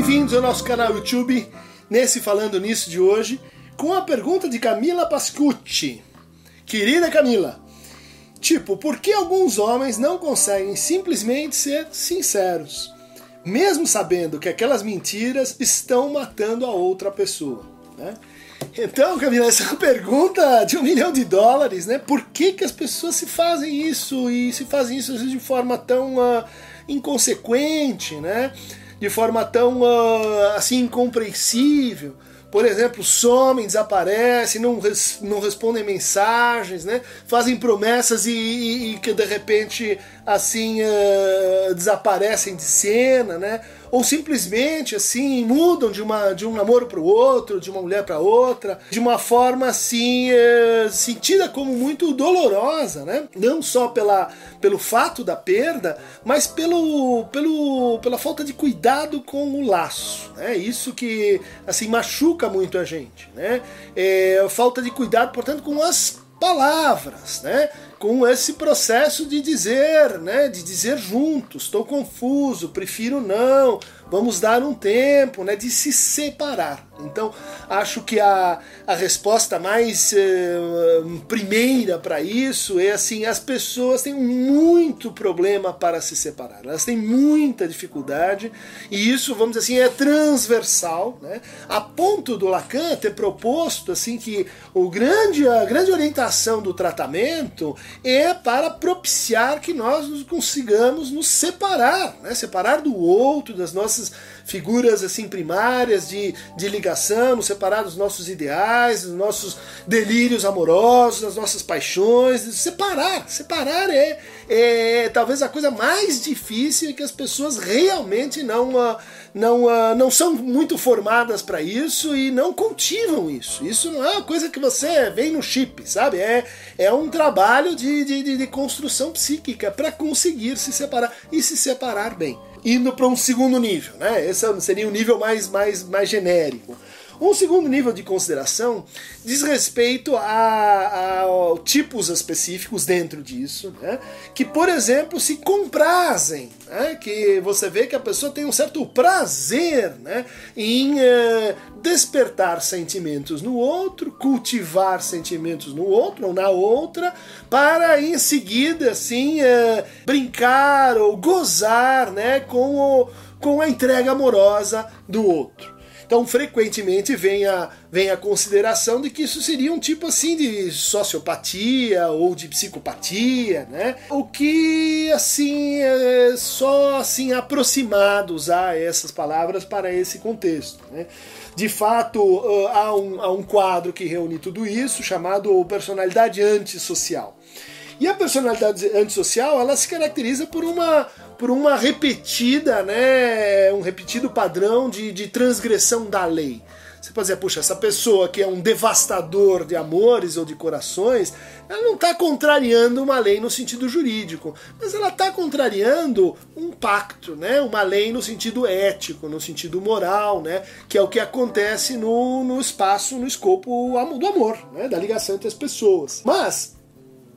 bem-vindos ao nosso canal YouTube, nesse Falando Nisso de hoje, com a pergunta de Camila Pascucci. Querida Camila, tipo, por que alguns homens não conseguem simplesmente ser sinceros, mesmo sabendo que aquelas mentiras estão matando a outra pessoa? Né? Então, Camila, essa é uma pergunta de um milhão de dólares, né? Por que, que as pessoas se fazem isso e se fazem isso vezes de forma tão uh, inconsequente, né? De forma tão uh, assim incompreensível por exemplo, somem, desaparecem, não, res, não respondem mensagens, né? fazem promessas e, e, e que de repente assim uh, desaparecem de cena, né? Ou simplesmente assim mudam de, uma, de um namoro para o outro, de uma mulher para outra, de uma forma assim uh, sentida como muito dolorosa, né? não só pela, pelo fato da perda, mas pelo, pelo, pela falta de cuidado com o laço. É né? isso que assim machuca muito a gente, né? É, falta de cuidado, portanto, com as palavras, né? Com esse processo de dizer, né, de dizer juntos, estou confuso, prefiro não, vamos dar um tempo, né, de se separar. Então, acho que a, a resposta mais eh, primeira para isso é assim: as pessoas têm muito problema para se separar, elas têm muita dificuldade, e isso, vamos dizer assim, é transversal, né, a ponto do Lacan ter proposto assim que o grande, a grande orientação do tratamento é para propiciar que nós nos consigamos nos separar, né? separar do outro, das nossas figuras assim primárias de, de ligação, nos separar dos nossos ideais, dos nossos delírios amorosos, das nossas paixões, separar, separar é, é talvez a coisa mais difícil que as pessoas realmente não uh, não, uh, não são muito formadas para isso e não cultivam isso. Isso não é uma coisa que você vem no chip, sabe? É, é um trabalho de, de, de construção psíquica para conseguir se separar e se separar bem. Indo para um segundo nível, né? Esse seria um nível mais, mais, mais genérico. Um segundo nível de consideração diz respeito a, a, a tipos específicos dentro disso, né? que, por exemplo, se comprazem, né? que você vê que a pessoa tem um certo prazer né? em uh, despertar sentimentos no outro, cultivar sentimentos no outro ou na outra, para em seguida assim uh, brincar ou gozar né? com, o, com a entrega amorosa do outro. Então, frequentemente vem a, vem a consideração de que isso seria um tipo assim de sociopatia ou de psicopatia, né? O que, assim, é só assim aproximado usar essas palavras para esse contexto, né? De fato, há um, há um quadro que reúne tudo isso, chamado personalidade antissocial. E a personalidade antissocial, ela se caracteriza por uma, por uma repetida, né, um repetido padrão de, de transgressão da lei. Você pode dizer, puxa, essa pessoa que é um devastador de amores ou de corações, ela não está contrariando uma lei no sentido jurídico, mas ela está contrariando um pacto, né? uma lei no sentido ético, no sentido moral, né? que é o que acontece no, no espaço, no escopo do amor, né? da ligação entre as pessoas. Mas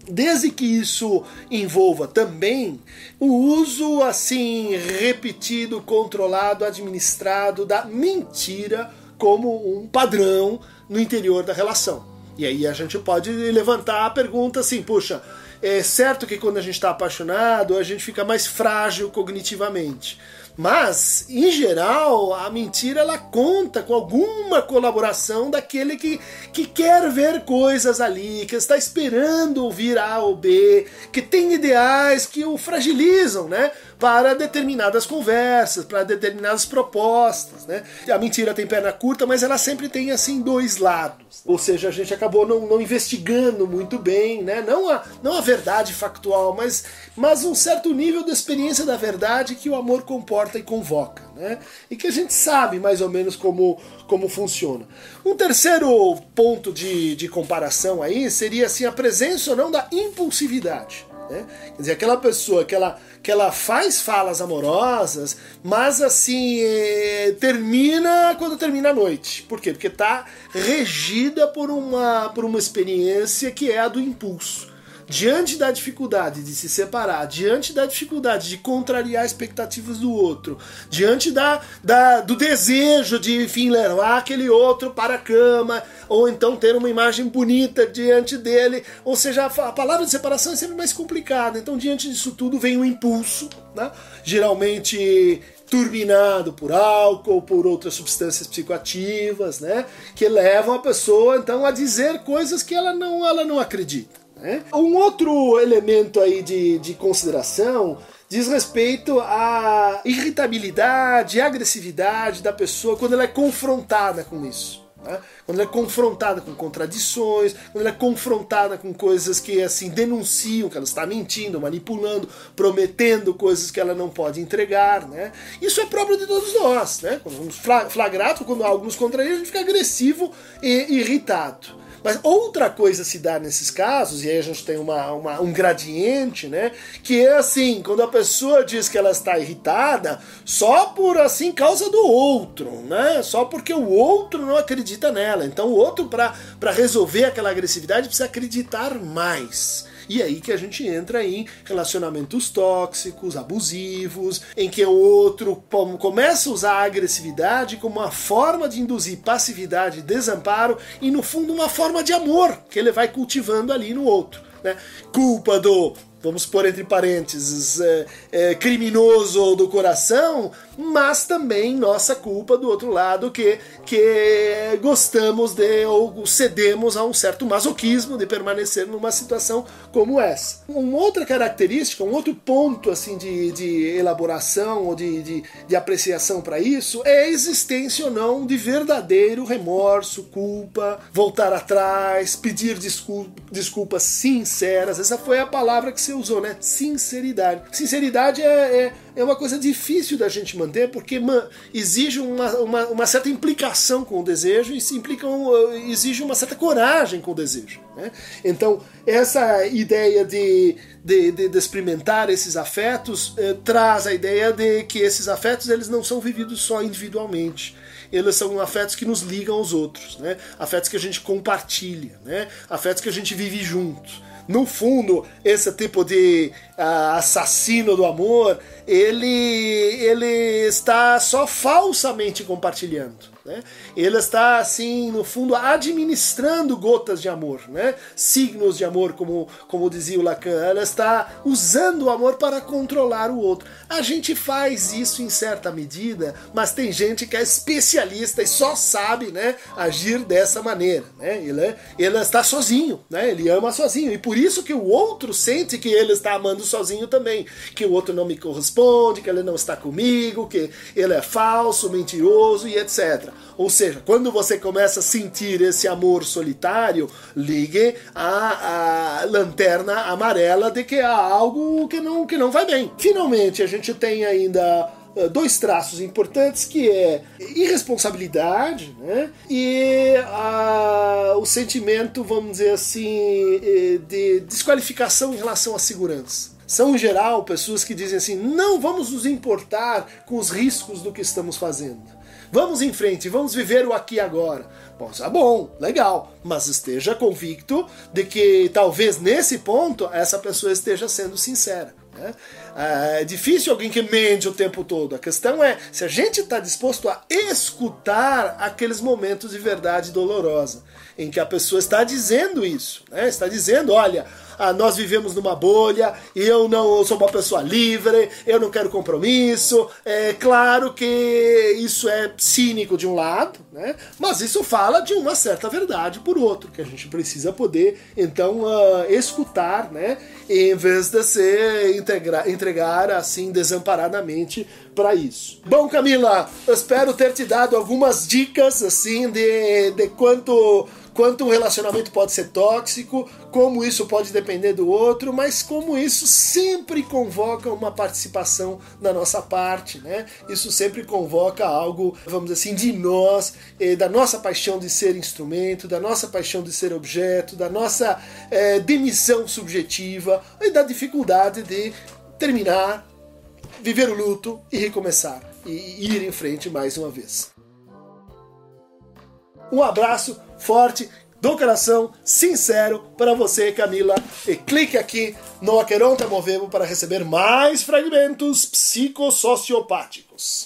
desde que isso envolva também o uso assim repetido, controlado, administrado da mentira como um padrão no interior da relação. E aí a gente pode levantar a pergunta assim, puxa, é certo que quando a gente está apaixonado a gente fica mais frágil cognitivamente. Mas, em geral, a mentira ela conta com alguma colaboração daquele que, que quer ver coisas ali, que está esperando ouvir A ou B, que tem ideais que o fragilizam, né? para determinadas conversas, para determinadas propostas, né? A mentira tem perna curta, mas ela sempre tem assim dois lados. Ou seja, a gente acabou não, não investigando muito bem, né? Não a, não a verdade factual, mas, mas um certo nível de experiência da verdade que o amor comporta e convoca, né? E que a gente sabe mais ou menos como, como funciona. Um terceiro ponto de, de comparação aí seria assim a presença ou não da impulsividade. Né? Quer dizer, aquela pessoa que ela, que ela faz falas amorosas, mas assim, é, termina quando termina a noite. Por quê? Porque está regida por uma, por uma experiência que é a do impulso. Diante da dificuldade de se separar, diante da dificuldade de contrariar expectativas do outro, diante da, da do desejo de, enfim, levar aquele outro para a cama, ou então ter uma imagem bonita diante dele, ou seja, a palavra de separação é sempre mais complicada. Então, diante disso tudo, vem o impulso, né? geralmente turbinado por álcool, por outras substâncias psicoativas, né, que levam a pessoa então a dizer coisas que ela não, ela não acredita. Né? Um outro elemento aí de, de consideração diz respeito à irritabilidade, agressividade da pessoa quando ela é confrontada com isso. Né? Quando ela é confrontada com contradições, quando ela é confrontada com coisas que assim denunciam que ela está mentindo, manipulando, prometendo coisas que ela não pode entregar, né? Isso é próprio de todos nós, né? Quando vamos flagrado, quando algo nos contraria, a gente fica agressivo e irritado. Mas outra coisa se dá nesses casos, e aí a gente tem uma, uma, um gradiente, né? Que é assim, quando a pessoa diz que ela está irritada só por assim causa do outro, né? Só porque o outro não acredita nela. Então o outro, para resolver aquela agressividade, precisa acreditar mais. E aí que a gente entra em relacionamentos tóxicos, abusivos, em que o outro começa a usar a agressividade como uma forma de induzir passividade, desamparo e no fundo uma forma de amor que ele vai cultivando ali no outro. Né? Culpa do vamos pôr entre parênteses, é, é, criminoso do coração, mas também nossa culpa do outro lado que, que gostamos de ou cedemos a um certo masoquismo de permanecer numa situação como essa. Uma outra característica, um outro ponto assim de, de elaboração ou de, de, de apreciação para isso é a existência ou não de verdadeiro remorso, culpa, voltar atrás, pedir desculpa, desculpas sinceras. Essa foi a palavra que se você usou, né? Sinceridade. Sinceridade é, é, é uma coisa difícil da gente manter porque man, exige uma, uma, uma, certa implicação com o desejo e se implica um, exige uma certa coragem com o desejo. Né? Então, essa ideia de, de, de, de experimentar esses afetos eh, traz a ideia de que esses afetos eles não são vividos só individualmente eles são afetos que nos ligam aos outros, né? Afetos que a gente compartilha, né? Afetos que a gente vive junto no fundo, esse tipo de uh, assassino do amor, ele, ele está só falsamente compartilhando. Né? Ele está, assim, no fundo, administrando gotas de amor, né? signos de amor, como, como dizia o Lacan. Ela está usando o amor para controlar o outro. A gente faz isso em certa medida, mas tem gente que é especialista e só sabe né, agir dessa maneira. Né? Ele, ele está sozinho, né? ele ama sozinho. E por isso que o outro sente que ele está amando sozinho também. Que o outro não me corresponde, que ele não está comigo, que ele é falso, mentiroso e etc. Ou seja, quando você começa a sentir esse amor solitário, ligue a, a lanterna amarela de que há algo que não, que não vai bem. Finalmente, a gente tem ainda eh, dois traços importantes que é irresponsabilidade né? e a, o sentimento, vamos dizer assim, eh, de desqualificação em relação à segurança. São, em geral, pessoas que dizem assim: não vamos nos importar com os riscos do que estamos fazendo. Vamos em frente, vamos viver o aqui e agora. Bom, é bom, legal, mas esteja convicto de que talvez nesse ponto essa pessoa esteja sendo sincera. Né? É difícil alguém que mente o tempo todo. A questão é se a gente está disposto a escutar aqueles momentos de verdade dolorosa, em que a pessoa está dizendo isso, né? está dizendo: olha, ah, nós vivemos numa bolha, eu não eu sou uma pessoa livre, eu não quero compromisso. É claro que isso é cínico de um lado, né? mas isso fala de uma certa verdade por outro, que a gente precisa poder então uh, escutar, né? em vez de se entregar, entregar assim desamparadamente para isso. Bom, Camila, espero ter te dado algumas dicas assim de, de quanto quanto um relacionamento pode ser tóxico, como isso pode depender do outro, mas como isso sempre convoca uma participação da nossa parte, né? Isso sempre convoca algo, vamos dizer assim, de nós, eh, da nossa paixão de ser instrumento, da nossa paixão de ser objeto, da nossa eh, demissão subjetiva e da dificuldade de terminar, viver o luto e recomeçar e ir em frente mais uma vez. Um abraço forte do coração, sincero, para você, Camila. E clique aqui no Aqueronta Movemo para receber mais fragmentos psicossociopáticos.